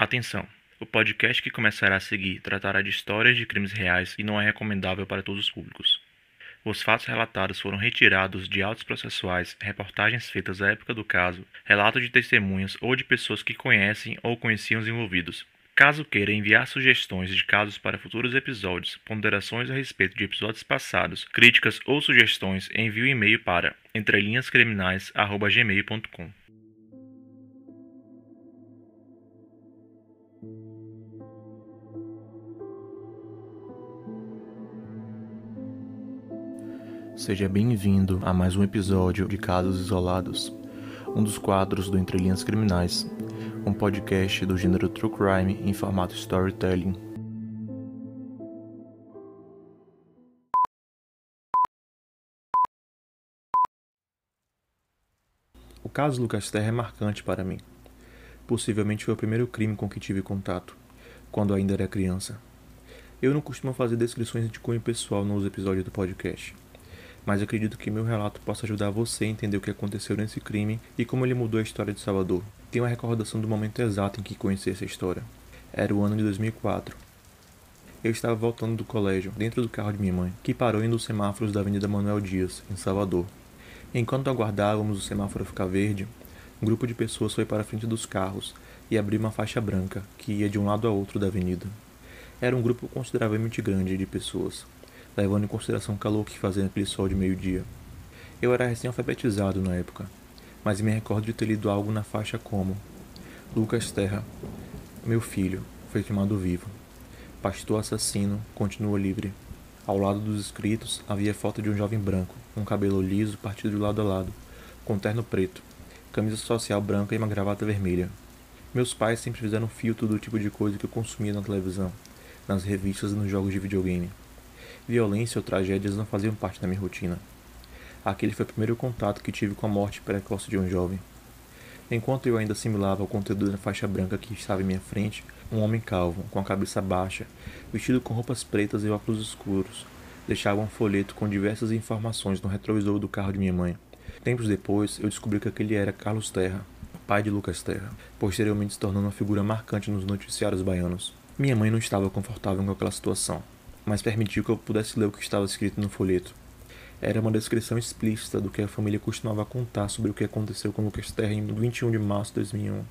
Atenção! O podcast que começará a seguir tratará de histórias de crimes reais e não é recomendável para todos os públicos. Os fatos relatados foram retirados de autos processuais, reportagens feitas à época do caso, relatos de testemunhas ou de pessoas que conhecem ou conheciam os envolvidos. Caso queira enviar sugestões de casos para futuros episódios, ponderações a respeito de episódios passados, críticas ou sugestões, envie o um e-mail para entrelinhascriminais@gmail.com. Seja bem-vindo a mais um episódio de Casos Isolados, um dos quadros do Entre Linhas Criminais, um podcast do gênero True Crime em formato storytelling. O caso Lucas Terra é marcante para mim. Possivelmente foi o primeiro crime com que tive contato, quando ainda era criança. Eu não costumo fazer descrições de cunho pessoal nos episódios do podcast mas acredito que meu relato possa ajudar você a entender o que aconteceu nesse crime e como ele mudou a história de Salvador. Tenho uma recordação do momento exato em que conheci essa história. Era o ano de 2004. Eu estava voltando do colégio, dentro do carro de minha mãe, que parou em um dos semáforos da Avenida Manuel Dias, em Salvador. Enquanto aguardávamos o semáforo ficar verde, um grupo de pessoas foi para a frente dos carros e abriu uma faixa branca que ia de um lado a outro da avenida. Era um grupo consideravelmente grande de pessoas, levando em consideração o calor que fazia naquele sol de meio-dia. Eu era recém-alfabetizado na época, mas me recordo de ter lido algo na faixa como Lucas Terra, meu filho, foi queimado vivo. Pastor assassino continua livre. Ao lado dos escritos havia foto de um jovem branco, com cabelo liso partido de lado a lado, com terno preto, camisa social branca e uma gravata vermelha. Meus pais sempre fizeram filtro do tipo de coisa que eu consumia na televisão, nas revistas e nos jogos de videogame. Violência ou tragédias não faziam parte da minha rotina. Aquele foi o primeiro contato que tive com a morte precoce de um jovem. Enquanto eu ainda assimilava o conteúdo da faixa branca que estava em minha frente, um homem calvo, com a cabeça baixa, vestido com roupas pretas e óculos escuros, deixava um folheto com diversas informações no retrovisor do carro de minha mãe. Tempos depois, eu descobri que aquele era Carlos Terra, pai de Lucas Terra, posteriormente se tornando uma figura marcante nos noticiários baianos. Minha mãe não estava confortável com aquela situação mas permitiu que eu pudesse ler o que estava escrito no folheto. Era uma descrição explícita do que a família costumava contar sobre o que aconteceu com Lucas Terra em 21 de março de 2001,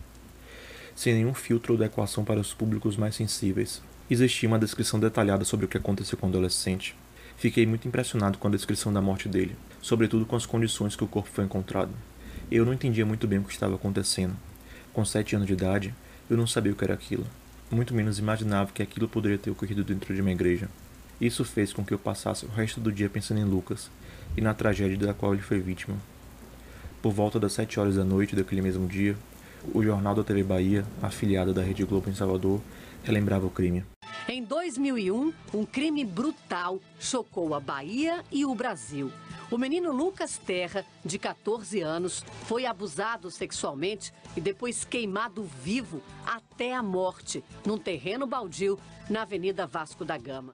sem nenhum filtro ou adequação para os públicos mais sensíveis. Existia uma descrição detalhada sobre o que aconteceu com o adolescente. Fiquei muito impressionado com a descrição da morte dele, sobretudo com as condições que o corpo foi encontrado. Eu não entendia muito bem o que estava acontecendo. Com sete anos de idade, eu não sabia o que era aquilo muito menos imaginava que aquilo poderia ter ocorrido dentro de uma igreja. Isso fez com que eu passasse o resto do dia pensando em Lucas e na tragédia da qual ele foi vítima. Por volta das sete horas da noite daquele mesmo dia, o Jornal da TV Bahia, afiliada da Rede Globo em Salvador, relembrava o crime. Em 2001, um crime brutal chocou a Bahia e o Brasil. O menino Lucas Terra, de 14 anos, foi abusado sexualmente e depois queimado vivo até a morte, num terreno baldio na Avenida Vasco da Gama.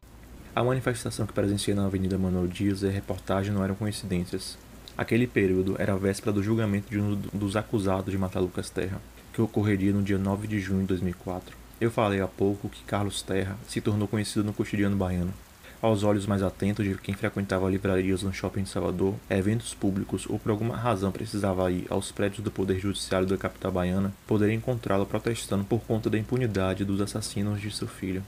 A manifestação que presenciei na Avenida Manuel Dias e a reportagem não eram coincidências. Aquele período era a véspera do julgamento de um dos acusados de matar Lucas Terra, que ocorreria no dia 9 de junho de 2004. Eu falei há pouco que Carlos Terra se tornou conhecido no cotidiano baiano. Aos olhos mais atentos de quem frequentava livrarias no shopping de Salvador, eventos públicos ou por alguma razão precisava ir aos prédios do Poder Judiciário da capital baiana, poderia encontrá-lo protestando por conta da impunidade dos assassinos de seu filho.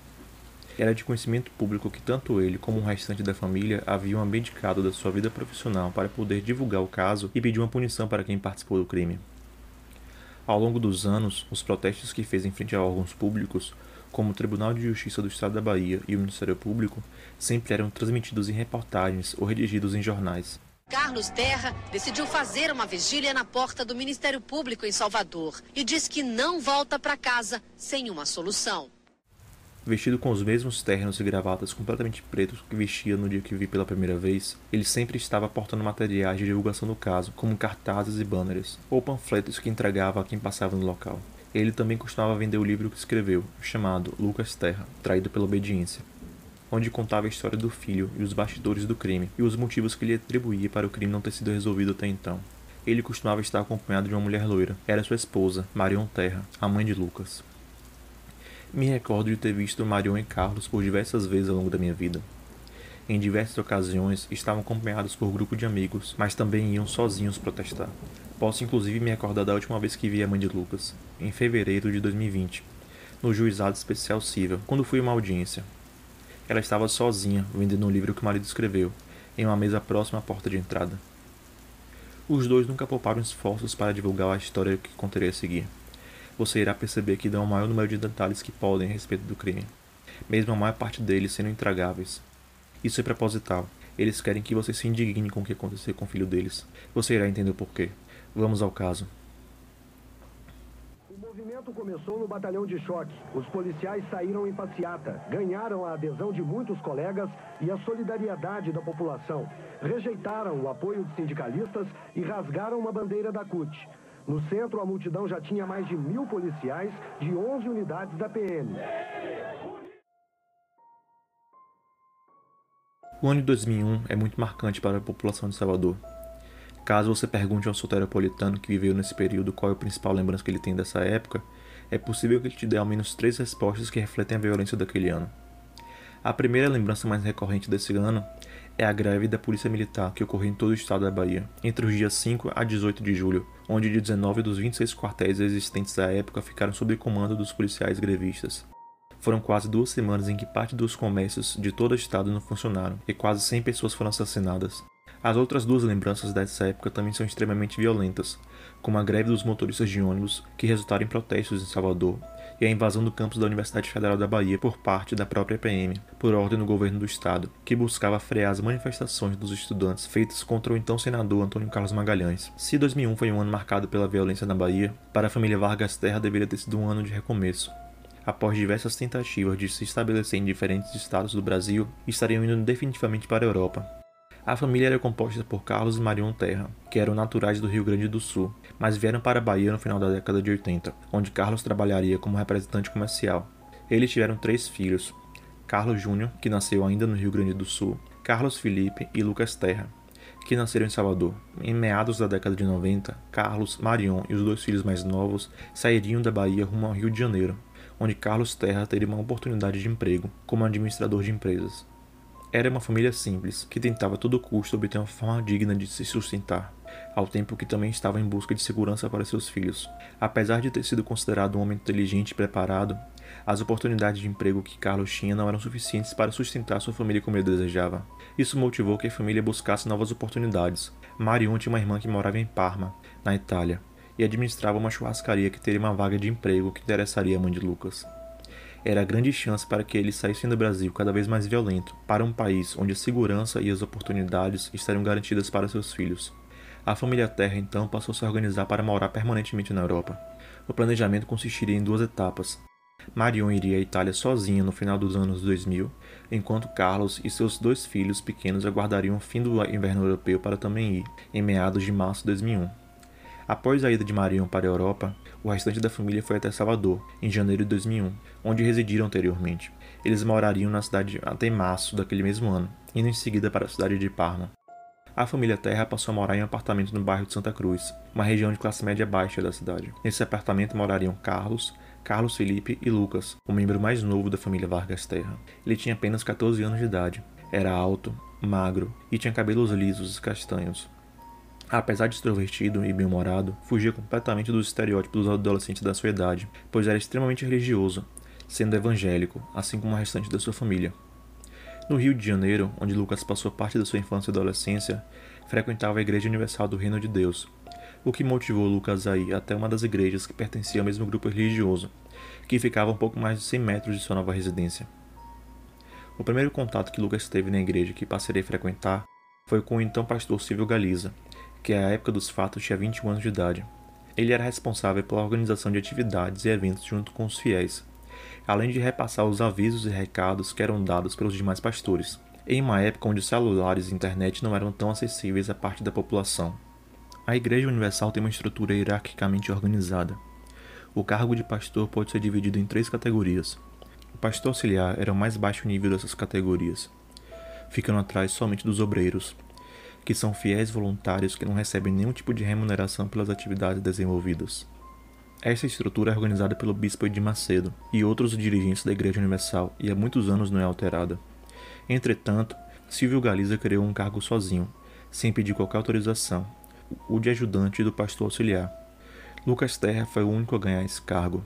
Era de conhecimento público que tanto ele como o restante da família haviam abdicado da sua vida profissional para poder divulgar o caso e pedir uma punição para quem participou do crime. Ao longo dos anos, os protestos que fez em frente a órgãos públicos, como o Tribunal de Justiça do Estado da Bahia e o Ministério Público, sempre eram transmitidos em reportagens ou redigidos em jornais. Carlos Terra decidiu fazer uma vigília na porta do Ministério Público em Salvador e diz que não volta para casa sem uma solução vestido com os mesmos ternos e gravatas completamente pretos que vestia no dia que vi pela primeira vez, ele sempre estava portando materiais de divulgação do caso, como cartazes e banners, ou panfletos que entregava a quem passava no local. Ele também costumava vender o livro que escreveu, chamado Lucas Terra, Traído pela Obediência, onde contava a história do filho e os bastidores do crime, e os motivos que ele atribuía para o crime não ter sido resolvido até então. Ele costumava estar acompanhado de uma mulher loira. Era sua esposa, Marion Terra, a mãe de Lucas. Me recordo de ter visto Marion e Carlos por diversas vezes ao longo da minha vida. Em diversas ocasiões estavam acompanhados por grupo de amigos, mas também iam sozinhos protestar. Posso inclusive me recordar da última vez que vi a mãe de Lucas, em fevereiro de 2020, no juizado especial civil, quando fui a uma audiência. Ela estava sozinha, vendendo um livro que o marido escreveu, em uma mesa próxima à porta de entrada. Os dois nunca pouparam esforços para divulgar a história que contarei a seguir. Você irá perceber que dão o maior número de detalhes que podem a respeito do crime, mesmo a maior parte deles sendo intragáveis. Isso é proposital. Eles querem que você se indigne com o que aconteceu com o filho deles. Você irá entender o porquê. Vamos ao caso. O movimento começou no batalhão de choque. Os policiais saíram em passeata, ganharam a adesão de muitos colegas e a solidariedade da população. Rejeitaram o apoio de sindicalistas e rasgaram uma bandeira da CUT. No centro, a multidão já tinha mais de mil policiais de 11 unidades da PM. O ano de 2001 é muito marcante para a população de Salvador. Caso você pergunte a um soteropolitano que viveu nesse período qual é a principal lembrança que ele tem dessa época, é possível que ele te dê ao menos três respostas que refletem a violência daquele ano. A primeira lembrança mais recorrente desse ano é a greve da Polícia Militar que ocorreu em todo o estado da Bahia, entre os dias 5 a 18 de julho, onde 19 dos 26 quartéis existentes à época ficaram sob comando dos policiais grevistas. Foram quase duas semanas em que parte dos comércios de todo o estado não funcionaram e quase 100 pessoas foram assassinadas. As outras duas lembranças dessa época também são extremamente violentas, como a greve dos motoristas de ônibus, que resultaram em protestos em Salvador, e a invasão do campus da Universidade Federal da Bahia por parte da própria PM, por ordem do governo do estado, que buscava frear as manifestações dos estudantes feitas contra o então senador Antônio Carlos Magalhães. Se 2001 foi um ano marcado pela violência na Bahia, para a família Vargas Terra deveria ter sido um ano de recomeço. Após diversas tentativas de se estabelecer em diferentes estados do Brasil, estariam indo definitivamente para a Europa, a família era composta por Carlos e Marion Terra, que eram naturais do Rio Grande do Sul, mas vieram para a Bahia no final da década de 80, onde Carlos trabalharia como representante comercial. Eles tiveram três filhos: Carlos Júnior, que nasceu ainda no Rio Grande do Sul, Carlos Felipe e Lucas Terra, que nasceram em Salvador. Em meados da década de 90, Carlos, Marion e os dois filhos mais novos sairiam da Bahia rumo ao Rio de Janeiro, onde Carlos Terra teria uma oportunidade de emprego como administrador de empresas. Era uma família simples, que tentava a todo custo obter uma forma digna de se sustentar, ao tempo que também estava em busca de segurança para seus filhos. Apesar de ter sido considerado um homem inteligente e preparado, as oportunidades de emprego que Carlos tinha não eram suficientes para sustentar sua família como ele desejava. Isso motivou que a família buscasse novas oportunidades. Marion tinha uma irmã que morava em Parma, na Itália, e administrava uma churrascaria que teria uma vaga de emprego que interessaria a mãe de Lucas era grande chance para que eles saíssem do Brasil cada vez mais violento, para um país onde a segurança e as oportunidades estariam garantidas para seus filhos. A família Terra então passou a se organizar para morar permanentemente na Europa. O planejamento consistiria em duas etapas. Marion iria à Itália sozinha no final dos anos 2000, enquanto Carlos e seus dois filhos pequenos aguardariam o fim do inverno europeu para também ir, em meados de março de 2001. Após a ida de Marion para a Europa, o restante da família foi até Salvador, em janeiro de 2001, onde residiram anteriormente. Eles morariam na cidade até março daquele mesmo ano, indo em seguida para a cidade de Parma. A família Terra passou a morar em um apartamento no bairro de Santa Cruz, uma região de classe média baixa da cidade. Nesse apartamento morariam Carlos, Carlos Felipe e Lucas, o membro mais novo da família Vargas Terra. Ele tinha apenas 14 anos de idade, era alto, magro e tinha cabelos lisos e castanhos. Apesar de extrovertido e bem-humorado, fugia completamente dos estereótipos dos adolescentes da sua idade, pois era extremamente religioso, sendo evangélico, assim como o restante da sua família. No Rio de Janeiro, onde Lucas passou parte da sua infância e adolescência, frequentava a Igreja Universal do Reino de Deus, o que motivou Lucas a ir até uma das igrejas que pertencia ao mesmo grupo religioso, que ficava a um pouco mais de 100 metros de sua nova residência. O primeiro contato que Lucas teve na igreja que passaria a frequentar foi com o então pastor Silvio Galiza, que à época dos fatos tinha 21 anos de idade. Ele era responsável pela organização de atividades e eventos junto com os fiéis, além de repassar os avisos e recados que eram dados pelos demais pastores, em uma época onde celulares e internet não eram tão acessíveis à parte da população. A Igreja Universal tem uma estrutura hierarquicamente organizada. O cargo de pastor pode ser dividido em três categorias. O pastor auxiliar era o mais baixo nível dessas categorias, ficando atrás somente dos obreiros, que são fiéis voluntários que não recebem nenhum tipo de remuneração pelas atividades desenvolvidas. Essa estrutura é organizada pelo bispo de Macedo e outros dirigentes da Igreja Universal e há muitos anos não é alterada. Entretanto, Silvio Galiza criou um cargo sozinho, sem pedir qualquer autorização, o de ajudante do pastor auxiliar. Lucas Terra foi o único a ganhar esse cargo.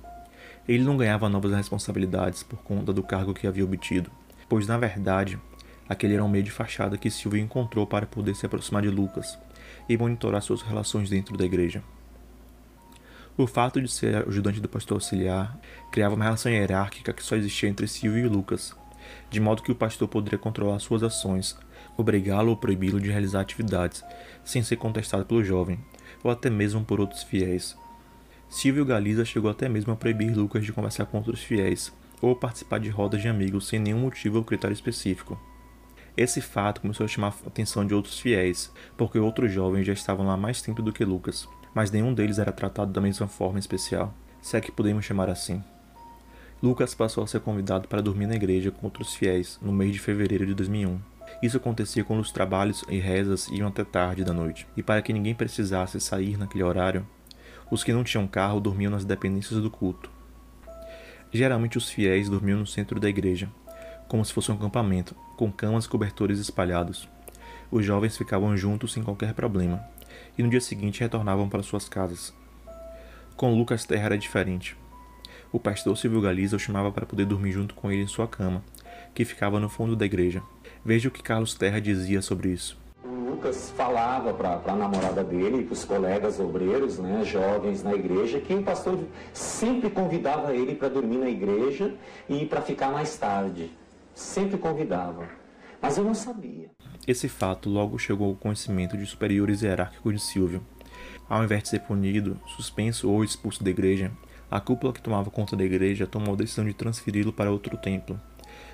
Ele não ganhava novas responsabilidades por conta do cargo que havia obtido, pois na verdade, aquele era um meio de fachada que Silvio encontrou para poder se aproximar de Lucas e monitorar suas relações dentro da igreja. O fato de ser ajudante do pastor auxiliar criava uma relação hierárquica que só existia entre Silvio e Lucas, de modo que o pastor poderia controlar suas ações, obrigá-lo ou proibi-lo de realizar atividades, sem ser contestado pelo jovem, ou até mesmo por outros fiéis. Silvio Galiza chegou até mesmo a proibir Lucas de conversar com outros fiéis, ou participar de rodas de amigos sem nenhum motivo ou critério específico. Esse fato começou a chamar a atenção de outros fiéis, porque outros jovens já estavam lá mais tempo do que Lucas, mas nenhum deles era tratado da mesma forma especial, se é que podemos chamar assim. Lucas passou a ser convidado para dormir na igreja com outros fiéis no mês de fevereiro de 2001. Isso acontecia quando os trabalhos e rezas iam até tarde da noite, e para que ninguém precisasse sair naquele horário, os que não tinham carro dormiam nas dependências do culto. Geralmente os fiéis dormiam no centro da igreja, como se fosse um acampamento, com camas e cobertores espalhados. Os jovens ficavam juntos sem qualquer problema, e no dia seguinte retornavam para suas casas. Com Lucas Terra era diferente. O pastor Silvio Galiza o chamava para poder dormir junto com ele em sua cama, que ficava no fundo da igreja. Veja o que Carlos Terra dizia sobre isso. O Lucas falava para a namorada dele e para os colegas obreiros, né, jovens na igreja, que o pastor sempre convidava ele para dormir na igreja e para ficar mais tarde. Sempre convidava. Mas eu não sabia. Esse fato logo chegou ao conhecimento de superiores hierárquicos de Silvio. Ao invés de ser punido, suspenso ou expulso da igreja, a cúpula que tomava conta da igreja tomou a decisão de transferi-lo para outro templo,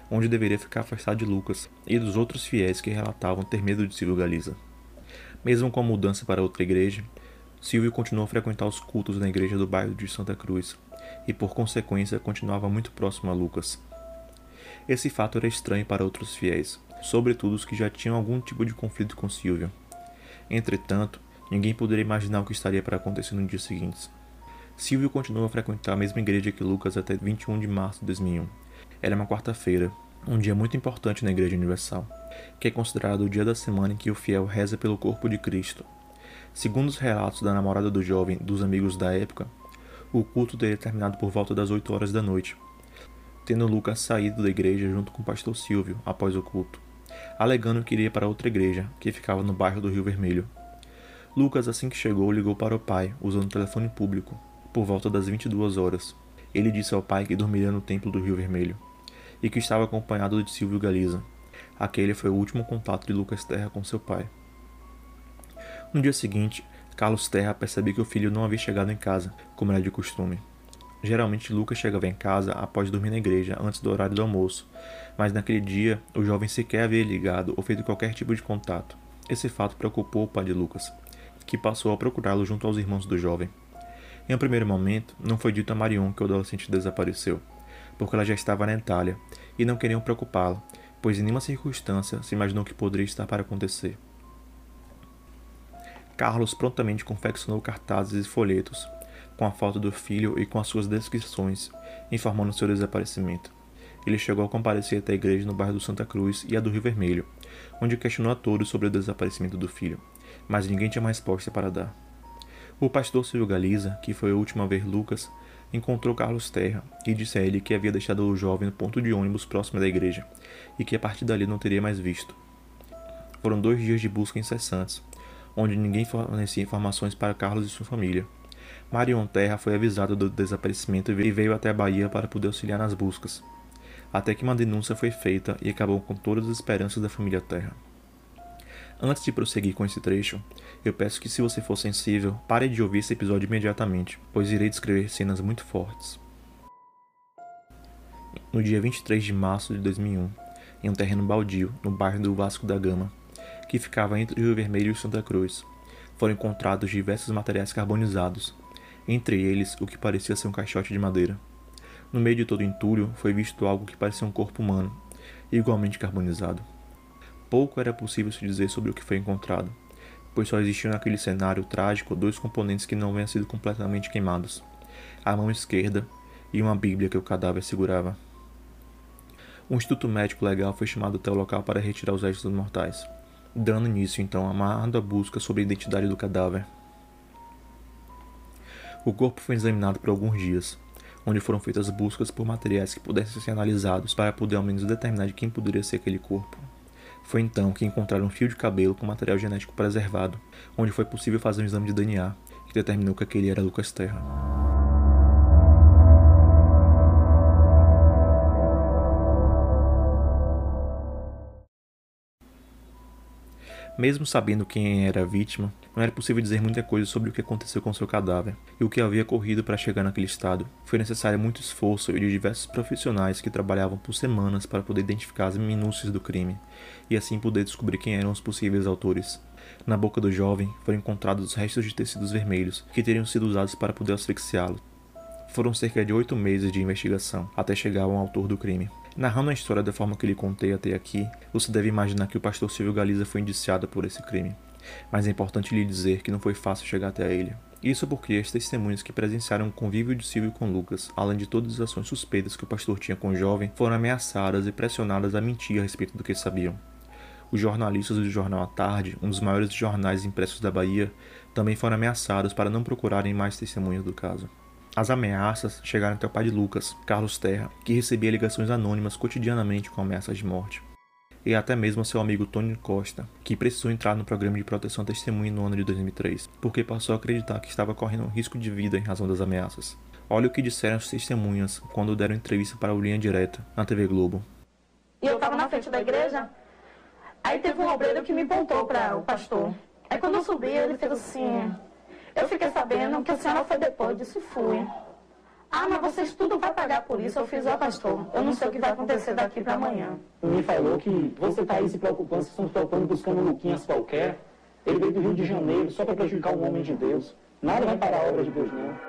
onde deveria ficar afastado de Lucas e dos outros fiéis que relatavam ter medo de Silvio Galiza. Mesmo com a mudança para outra igreja, Silvio continuou a frequentar os cultos na igreja do bairro de Santa Cruz e, por consequência, continuava muito próximo a Lucas. Esse fato era estranho para outros fiéis, sobretudo os que já tinham algum tipo de conflito com Silvio. Entretanto, ninguém poderia imaginar o que estaria para acontecer no dia seguinte. Silvio continuou a frequentar a mesma igreja que Lucas até 21 de março de 2001. Era uma quarta-feira, um dia muito importante na Igreja Universal, que é considerado o dia da semana em que o fiel reza pelo corpo de Cristo. Segundo os relatos da namorada do jovem dos amigos da época, o culto teria terminado por volta das 8 horas da noite, tendo Lucas saído da igreja junto com o pastor Silvio após o culto, alegando que iria para outra igreja, que ficava no bairro do Rio Vermelho. Lucas, assim que chegou, ligou para o pai, usando o telefone público, por volta das 22 horas. Ele disse ao pai que dormiria no templo do Rio Vermelho e que estava acompanhado de Silvio Galiza. Aquele foi o último contato de Lucas Terra com seu pai. No dia seguinte, Carlos Terra percebeu que o filho não havia chegado em casa, como era de costume. Geralmente Lucas chegava em casa após dormir na igreja antes do horário do almoço, mas naquele dia o jovem sequer havia ligado ou feito qualquer tipo de contato. Esse fato preocupou o pai de Lucas, que passou a procurá-lo junto aos irmãos do jovem. Em um primeiro momento, não foi dito a Marion que o adolescente desapareceu, porque ela já estava na Itália e não queriam preocupá-la, pois em nenhuma circunstância se imaginou que poderia estar para acontecer. Carlos prontamente confeccionou cartazes e folhetos com a foto do filho e com as suas descrições, informando seu desaparecimento. Ele chegou a comparecer até a igreja no bairro do Santa Cruz e a do Rio Vermelho, onde questionou a todos sobre o desaparecimento do filho, mas ninguém tinha uma resposta para dar. O pastor Silvio Galiza, que foi a última ver Lucas, encontrou Carlos Terra e disse a ele que havia deixado o jovem no ponto de ônibus próximo da igreja e que a partir dali não teria mais visto. Foram dois dias de busca incessantes, onde ninguém fornecia informações para Carlos e sua família. Marion Terra foi avisado do desaparecimento e veio até a Bahia para poder auxiliar nas buscas, até que uma denúncia foi feita e acabou com todas as esperanças da família Terra. Antes de prosseguir com esse trecho, eu peço que, se você for sensível, pare de ouvir esse episódio imediatamente, pois irei descrever cenas muito fortes. No dia 23 de março de 2001, em um terreno baldio, no bairro do Vasco da Gama, que ficava entre Rio Vermelho e Santa Cruz, foram encontrados diversos materiais carbonizados, entre eles o que parecia ser um caixote de madeira. No meio de todo o entulho foi visto algo que parecia um corpo humano, igualmente carbonizado. Pouco era possível se dizer sobre o que foi encontrado, pois só existiam naquele cenário trágico dois componentes que não haviam sido completamente queimados: a mão esquerda e uma bíblia que o cadáver segurava. Um instituto médico legal foi chamado até o local para retirar os restos mortais, dando início então a uma árdua busca sobre a identidade do cadáver. O corpo foi examinado por alguns dias, onde foram feitas buscas por materiais que pudessem ser analisados para poder ao menos determinar de quem poderia ser aquele corpo. Foi então que encontraram um fio de cabelo com material genético preservado, onde foi possível fazer um exame de DNA, que determinou que aquele era Lucas Terra. Mesmo sabendo quem era a vítima, não era possível dizer muita coisa sobre o que aconteceu com seu cadáver e o que havia ocorrido para chegar naquele estado. Foi necessário muito esforço de diversos profissionais que trabalhavam por semanas para poder identificar as minúcias do crime e assim poder descobrir quem eram os possíveis autores. Na boca do jovem foram encontrados os restos de tecidos vermelhos que teriam sido usados para poder asfixiá-lo. Foram cerca de oito meses de investigação até chegar ao autor do crime. Narrando a história da forma que lhe contei até aqui, você deve imaginar que o pastor Silvio Galiza foi indiciado por esse crime. Mas é importante lhe dizer que não foi fácil chegar até ele. Isso porque as testemunhas que presenciaram o convívio de Silvio com Lucas, além de todas as ações suspeitas que o pastor tinha com o jovem, foram ameaçadas e pressionadas a mentir a respeito do que sabiam. Os jornalistas do jornal à Tarde, um dos maiores jornais impressos da Bahia, também foram ameaçados para não procurarem mais testemunhas do caso. As ameaças chegaram até o pai de Lucas, Carlos Terra, que recebia ligações anônimas cotidianamente com ameaças de morte. E até mesmo seu amigo Tony Costa, que precisou entrar no programa de proteção testemunha no ano de 2003, porque passou a acreditar que estava correndo um risco de vida em razão das ameaças. Olha o que disseram as testemunhas quando deram entrevista para o Linha Direta, na TV Globo. E eu estava na frente da igreja, aí teve um obreiro que me pontou para o pastor. Aí quando eu subi, ele fez assim, eu fiquei sabendo que a senhora foi depois, disse fui. Ah, mas vocês tudo vai pagar por isso. Eu fiz, ó pastor, eu não sei o que vai acontecer daqui para amanhã. Me falou que você está aí se preocupando, vocês estão se preocupando buscando Luquinhas qualquer. Ele veio do Rio de Janeiro só para prejudicar um homem de Deus. Nada vai parar a obra de Deus, não.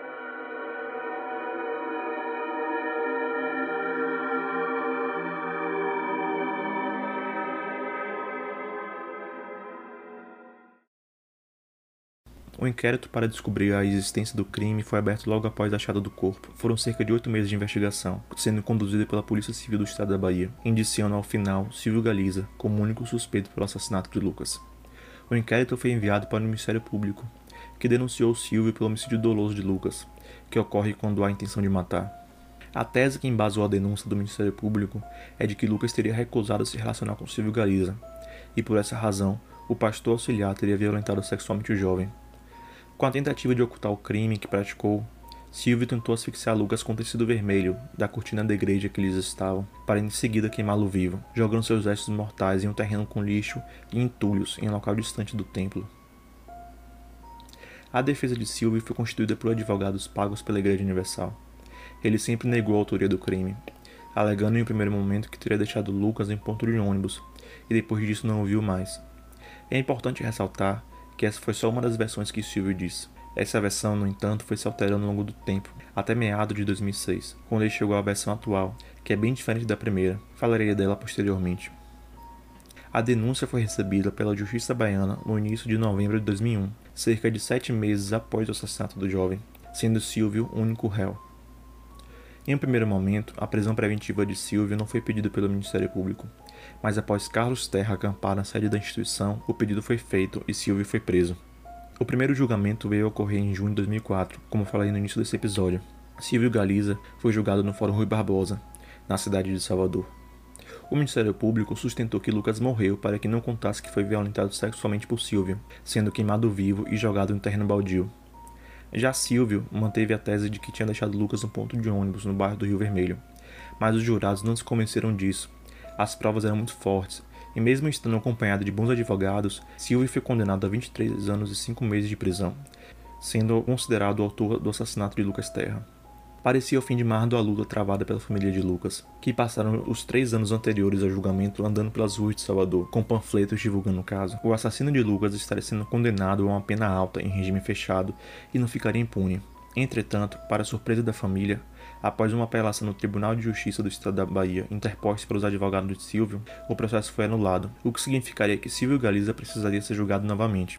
O inquérito para descobrir a existência do crime foi aberto logo após a achada do corpo. Foram cerca de oito meses de investigação, sendo conduzido pela Polícia Civil do Estado da Bahia, indiciando ao final Silvio Galiza como único suspeito pelo assassinato de Lucas. O inquérito foi enviado para o Ministério Público, que denunciou Silvio pelo homicídio doloso de Lucas, que ocorre quando há intenção de matar. A tese que embasou a denúncia do Ministério Público é de que Lucas teria recusado se relacionar com Silvio Galiza, e por essa razão, o pastor auxiliar teria violentado sexualmente o jovem. Com a tentativa de ocultar o crime que praticou, Silvio tentou asfixiar Lucas com tecido vermelho da cortina da igreja que eles estavam, para em seguida queimá-lo vivo, jogando seus restos mortais em um terreno com lixo e entulhos em um local distante do templo. A defesa de Silvio foi constituída por advogados pagos pela Igreja Universal. Ele sempre negou a autoria do crime, alegando em um primeiro momento que teria deixado Lucas em ponto de ônibus e depois disso não o viu mais. É importante ressaltar que essa foi só uma das versões que Silvio disse. Essa versão, no entanto, foi se alterando ao longo do tempo, até meados de 2006, quando ele chegou à versão atual, que é bem diferente da primeira. Falarei dela posteriormente. A denúncia foi recebida pela Justiça Baiana no início de novembro de 2001, cerca de sete meses após o assassinato do jovem, sendo Silvio o único réu. Em um primeiro momento, a prisão preventiva de Silvio não foi pedida pelo Ministério Público, mas após Carlos Terra acampar na sede da instituição, o pedido foi feito e Silvio foi preso. O primeiro julgamento veio a ocorrer em junho de 2004, como falei no início desse episódio. Silvio Galiza foi julgado no Fórum Rui Barbosa, na cidade de Salvador. O Ministério Público sustentou que Lucas morreu para que não contasse que foi violentado sexualmente por Silvio, sendo queimado vivo e jogado em terreno baldio. Já Silvio manteve a tese de que tinha deixado Lucas no ponto de ônibus no bairro do Rio Vermelho, mas os jurados não se convenceram disso as provas eram muito fortes, e mesmo estando acompanhado de bons advogados, Silvio foi condenado a 23 anos e 5 meses de prisão, sendo considerado o autor do assassinato de Lucas Terra. Parecia o fim de mar da luta travada pela família de Lucas, que passaram os três anos anteriores ao julgamento andando pelas ruas de Salvador, com panfletos divulgando o caso. O assassino de Lucas estaria sendo condenado a uma pena alta em regime fechado e não ficaria impune. Entretanto, para surpresa da família, Após uma apelação no Tribunal de Justiça do Estado da Bahia, interposta pelos advogados de Silvio, o processo foi anulado, o que significaria que Silvio Galiza precisaria ser julgado novamente,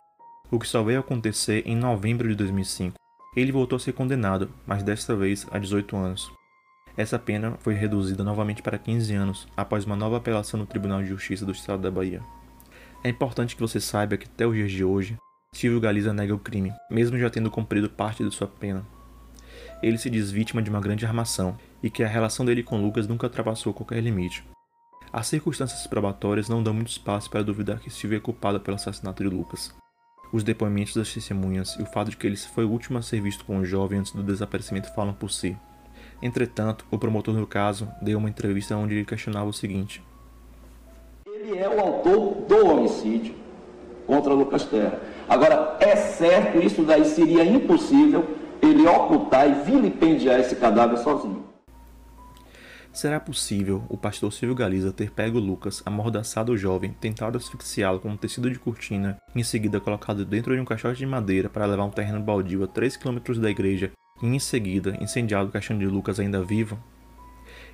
o que só veio acontecer em novembro de 2005. Ele voltou a ser condenado, mas desta vez a 18 anos. Essa pena foi reduzida novamente para 15 anos, após uma nova apelação no Tribunal de Justiça do Estado da Bahia. É importante que você saiba que até os dias de hoje, Silvio Galiza nega o crime, mesmo já tendo cumprido parte de sua pena. Ele se diz vítima de uma grande armação e que a relação dele com Lucas nunca ultrapassou qualquer limite. As circunstâncias probatórias não dão muito espaço para duvidar que Silvio é culpado pelo assassinato de Lucas. Os depoimentos das testemunhas e o fato de que ele foi o último a ser visto com o jovem antes do desaparecimento falam por si. Entretanto, o promotor do caso deu uma entrevista onde ele questionava o seguinte: Ele é o autor do homicídio contra Lucas Terra. Agora, é certo, isso daí seria impossível ele ocultar e vilipendiar esse cadáver sozinho. Será possível o pastor Silvio Galiza ter pego Lucas, amordaçado o jovem, tentado asfixiá-lo com um tecido de cortina e em seguida colocado dentro de um caixote de madeira para levar um terreno baldio a 3 km da igreja e em seguida incendiado o caixão de Lucas ainda vivo?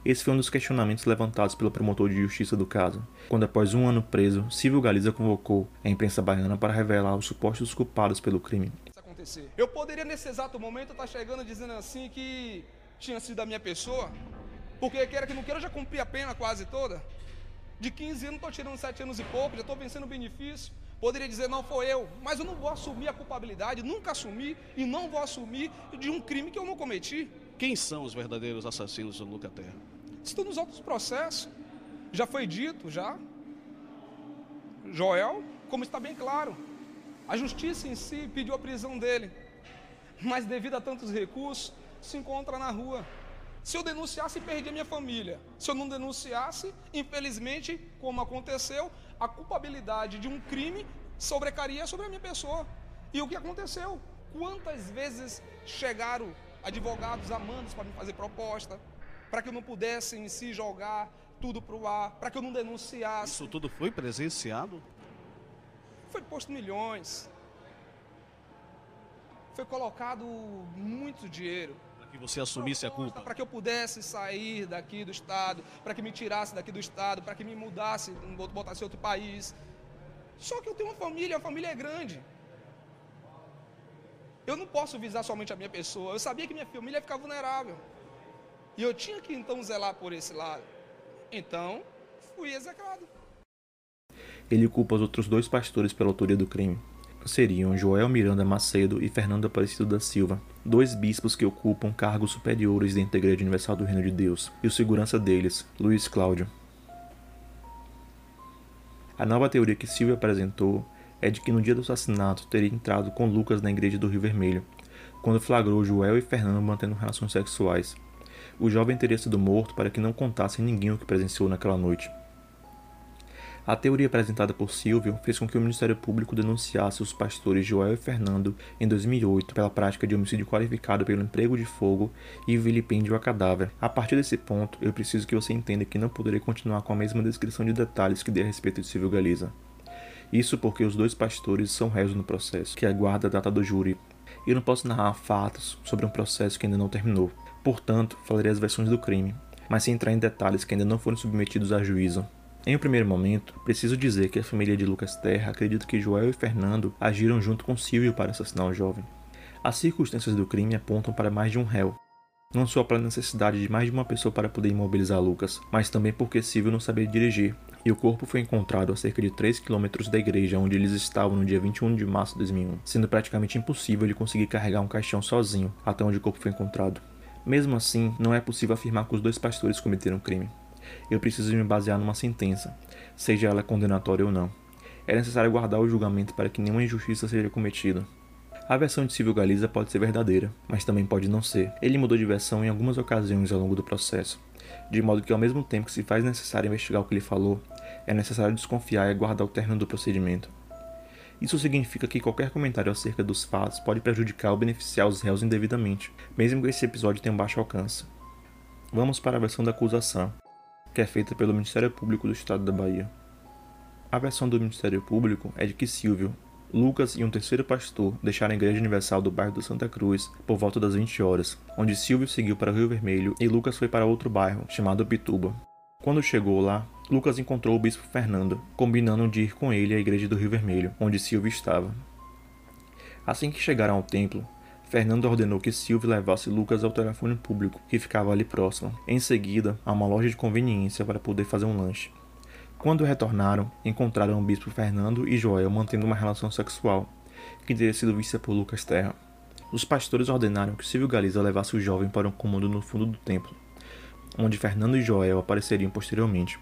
Esse foi um dos questionamentos levantados pelo promotor de justiça do caso, quando após um ano preso, Silvio Galiza convocou a imprensa baiana para revelar os supostos culpados pelo crime. Eu poderia nesse exato momento estar chegando dizendo assim que tinha sido a minha pessoa, porque queira que não queira, eu já cumpri a pena quase toda. De 15 anos estou tirando 7 anos e pouco, já estou vencendo o benefício. Poderia dizer, não foi eu, mas eu não vou assumir a culpabilidade, nunca assumi e não vou assumir de um crime que eu não cometi. Quem são os verdadeiros assassinos do Luca Terra? Estão nos outros processos. Já foi dito, já. Joel, como está bem claro, a justiça em si pediu a prisão dele, mas devido a tantos recursos, se encontra na rua. Se eu denunciasse, perdi a minha família. Se eu não denunciasse, infelizmente, como aconteceu, a culpabilidade de um crime sobrecaria sobre a minha pessoa. E o que aconteceu? Quantas vezes chegaram advogados amandos para me fazer proposta, para que eu não pudesse em si jogar tudo para o ar, para que eu não denunciasse. Isso tudo foi presenciado? Foi posto milhões. Foi colocado muito dinheiro que você assumisse a culpa? Para que eu pudesse sair daqui do estado, para que me tirasse daqui do estado, para que me mudasse, botasse em outro país. Só que eu tenho uma família, a família é grande. Eu não posso visar somente a minha pessoa. Eu sabia que minha família ia ficar vulnerável. E eu tinha que então zelar por esse lado. Então, fui execrado. Ele culpa os outros dois pastores pela autoria do crime seriam Joel Miranda Macedo e Fernando Aparecido da Silva, dois bispos que ocupam cargos superiores dentro da Igreja Universal do Reino de Deus, e o segurança deles, Luiz Cláudio. A nova teoria que Silvia apresentou é de que no dia do assassinato teria entrado com Lucas na igreja do Rio Vermelho, quando flagrou Joel e Fernando mantendo relações sexuais. O jovem teria sido morto para que não contasse a ninguém o que presenciou naquela noite. A teoria apresentada por Silvio fez com que o Ministério Público denunciasse os pastores Joel e Fernando em 2008 pela prática de homicídio qualificado pelo emprego de fogo e vilipêndio a cadáver. A partir desse ponto, eu preciso que você entenda que não poderei continuar com a mesma descrição de detalhes que dei a respeito de Silvio Galiza. Isso porque os dois pastores são réus no processo, que aguarda a data do júri. Eu não posso narrar fatos sobre um processo que ainda não terminou. Portanto, falarei as versões do crime, mas sem entrar em detalhes que ainda não foram submetidos a juízo. Em um primeiro momento, preciso dizer que a família de Lucas Terra acredita que Joel e Fernando agiram junto com Silvio para assassinar o jovem. As circunstâncias do crime apontam para mais de um réu, não só pela necessidade de mais de uma pessoa para poder imobilizar Lucas, mas também porque Silvio não sabia dirigir, e o corpo foi encontrado a cerca de 3 km da igreja onde eles estavam no dia 21 de março de 2001, sendo praticamente impossível ele conseguir carregar um caixão sozinho até onde o corpo foi encontrado. Mesmo assim, não é possível afirmar que os dois pastores cometeram o crime eu preciso me basear numa sentença, seja ela condenatória ou não. É necessário guardar o julgamento para que nenhuma injustiça seja cometida. A versão de Silvio Galiza pode ser verdadeira, mas também pode não ser. Ele mudou de versão em algumas ocasiões ao longo do processo, de modo que ao mesmo tempo que se faz necessário investigar o que ele falou, é necessário desconfiar e aguardar o término do procedimento. Isso significa que qualquer comentário acerca dos fatos pode prejudicar ou beneficiar os réus indevidamente, mesmo que esse episódio tenha um baixo alcance. Vamos para a versão da acusação que é feita pelo Ministério Público do Estado da Bahia. A versão do Ministério Público é de que Silvio, Lucas e um terceiro pastor deixaram a Igreja Universal do bairro do Santa Cruz por volta das 20 horas, onde Silvio seguiu para o Rio Vermelho e Lucas foi para outro bairro, chamado Pituba. Quando chegou lá, Lucas encontrou o bispo Fernando, combinando de ir com ele à igreja do Rio Vermelho, onde Silvio estava. Assim que chegaram ao templo, Fernando ordenou que Silvio levasse Lucas ao telefone público, que ficava ali próximo. Em seguida, a uma loja de conveniência para poder fazer um lanche. Quando retornaram, encontraram o bispo Fernando e Joel mantendo uma relação sexual, que teria sido vista por Lucas Terra. Os pastores ordenaram que Silvio Galiza levasse o jovem para um cômodo no fundo do templo, onde Fernando e Joel apareceriam posteriormente,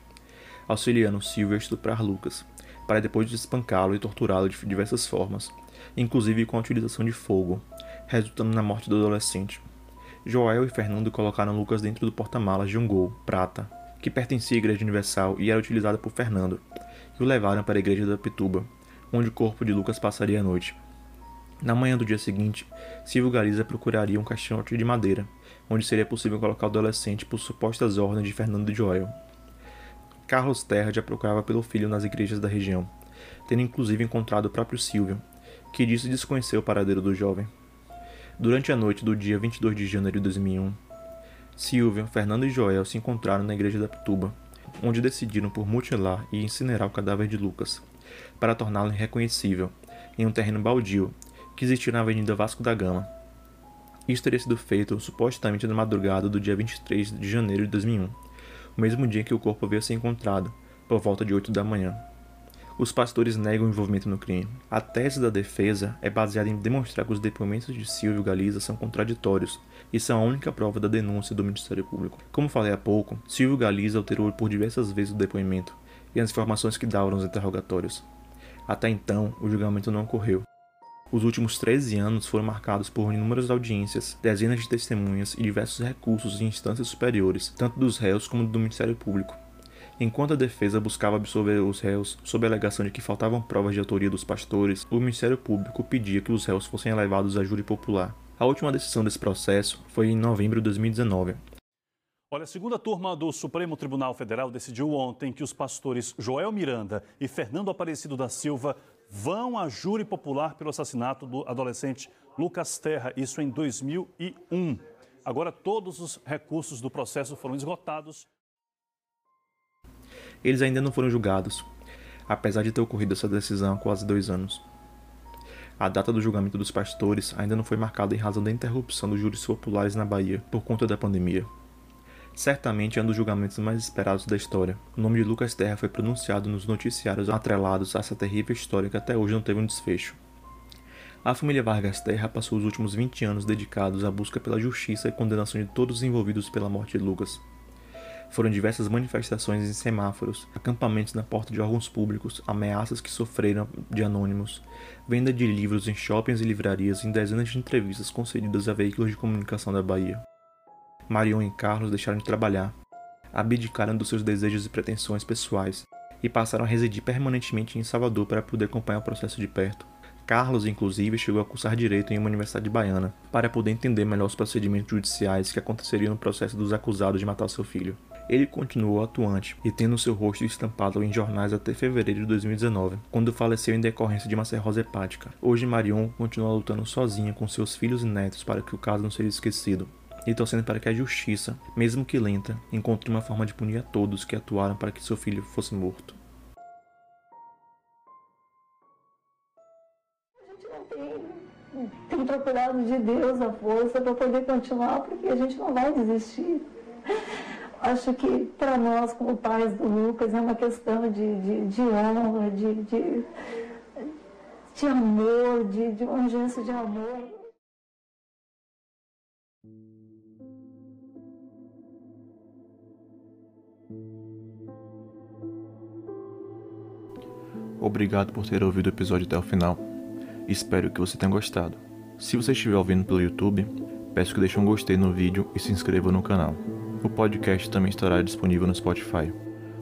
auxiliando Silvio a estuprar Lucas, para depois espancá-lo e torturá-lo de diversas formas, inclusive com a utilização de fogo, resultando na morte do adolescente. Joel e Fernando colocaram Lucas dentro do porta-malas de um Gol prata, que pertencia à Igreja Universal e era utilizada por Fernando, e o levaram para a Igreja da Pituba, onde o corpo de Lucas passaria a noite. Na manhã do dia seguinte, Silvio Galiza procuraria um caixote de madeira, onde seria possível colocar o adolescente por supostas ordens de Fernando e Joel. Carlos Terra já procurava pelo filho nas igrejas da região, tendo inclusive encontrado o próprio Silvio, que disse desconhecer o paradeiro do jovem. Durante a noite do dia 22 de janeiro de 2001, Silvio, Fernando e Joel se encontraram na igreja da Pituba, onde decidiram por mutilar e incinerar o cadáver de Lucas, para torná-lo irreconhecível, em um terreno baldio que existia na Avenida Vasco da Gama. Isso teria sido feito supostamente na madrugada do dia 23 de janeiro de 2001, o mesmo dia que o corpo havia sido encontrado, por volta de 8 da manhã. Os pastores negam o envolvimento no crime. A tese da defesa é baseada em demonstrar que os depoimentos de Silvio Galiza são contraditórios e são a única prova da denúncia do Ministério Público. Como falei há pouco, Silvio Galiza alterou por diversas vezes o depoimento e as informações que davam nos interrogatórios. Até então, o julgamento não ocorreu. Os últimos 13 anos foram marcados por inúmeras audiências, dezenas de testemunhas e diversos recursos em instâncias superiores, tanto dos réus como do Ministério Público. Enquanto a defesa buscava absolver os réus sob a alegação de que faltavam provas de autoria dos pastores, o Ministério Público pedia que os réus fossem levados a júri popular. A última decisão desse processo foi em novembro de 2019. Olha, a segunda turma do Supremo Tribunal Federal decidiu ontem que os pastores Joel Miranda e Fernando Aparecido da Silva vão a júri popular pelo assassinato do adolescente Lucas Terra, isso em 2001. Agora, todos os recursos do processo foram esgotados. Eles ainda não foram julgados, apesar de ter ocorrido essa decisão há quase dois anos. A data do julgamento dos pastores ainda não foi marcada em razão da interrupção dos júris populares na Bahia por conta da pandemia. Certamente é um dos julgamentos mais esperados da história. O nome de Lucas Terra foi pronunciado nos noticiários atrelados a essa terrível história que até hoje não teve um desfecho. A família Vargas Terra passou os últimos 20 anos dedicados à busca pela justiça e condenação de todos os envolvidos pela morte de Lucas. Foram diversas manifestações em semáforos, acampamentos na porta de órgãos públicos, ameaças que sofreram de anônimos, venda de livros em shoppings e livrarias e dezenas de entrevistas concedidas a veículos de comunicação da Bahia. Marion e Carlos deixaram de trabalhar, abdicaram dos seus desejos e pretensões pessoais e passaram a residir permanentemente em Salvador para poder acompanhar o processo de perto. Carlos, inclusive, chegou a cursar direito em uma universidade baiana para poder entender melhor os procedimentos judiciais que aconteceriam no processo dos acusados de matar seu filho. Ele continuou atuante e tendo seu rosto estampado em jornais até fevereiro de 2019, quando faleceu em decorrência de uma cirrose hepática. Hoje, Marion continua lutando sozinha com seus filhos e netos para que o caso não seja esquecido, e torcendo para que a justiça, mesmo que lenta, encontre uma forma de punir a todos que atuaram para que seu filho fosse morto. A gente não tem, tem procurado de Deus a força para poder continuar, porque a gente não vai desistir. Acho que para nós, como pais do Lucas, é uma questão de, de, de honra, de, de, de amor, de, de um gesto de amor. Obrigado por ter ouvido o episódio até o final. Espero que você tenha gostado. Se você estiver ouvindo pelo YouTube, peço que deixe um gostei no vídeo e se inscreva no canal. O podcast também estará disponível no Spotify.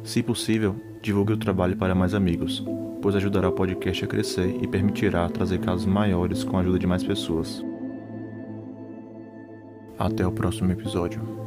Se possível, divulgue o trabalho para mais amigos, pois ajudará o podcast a crescer e permitirá trazer casos maiores com a ajuda de mais pessoas. Até o próximo episódio.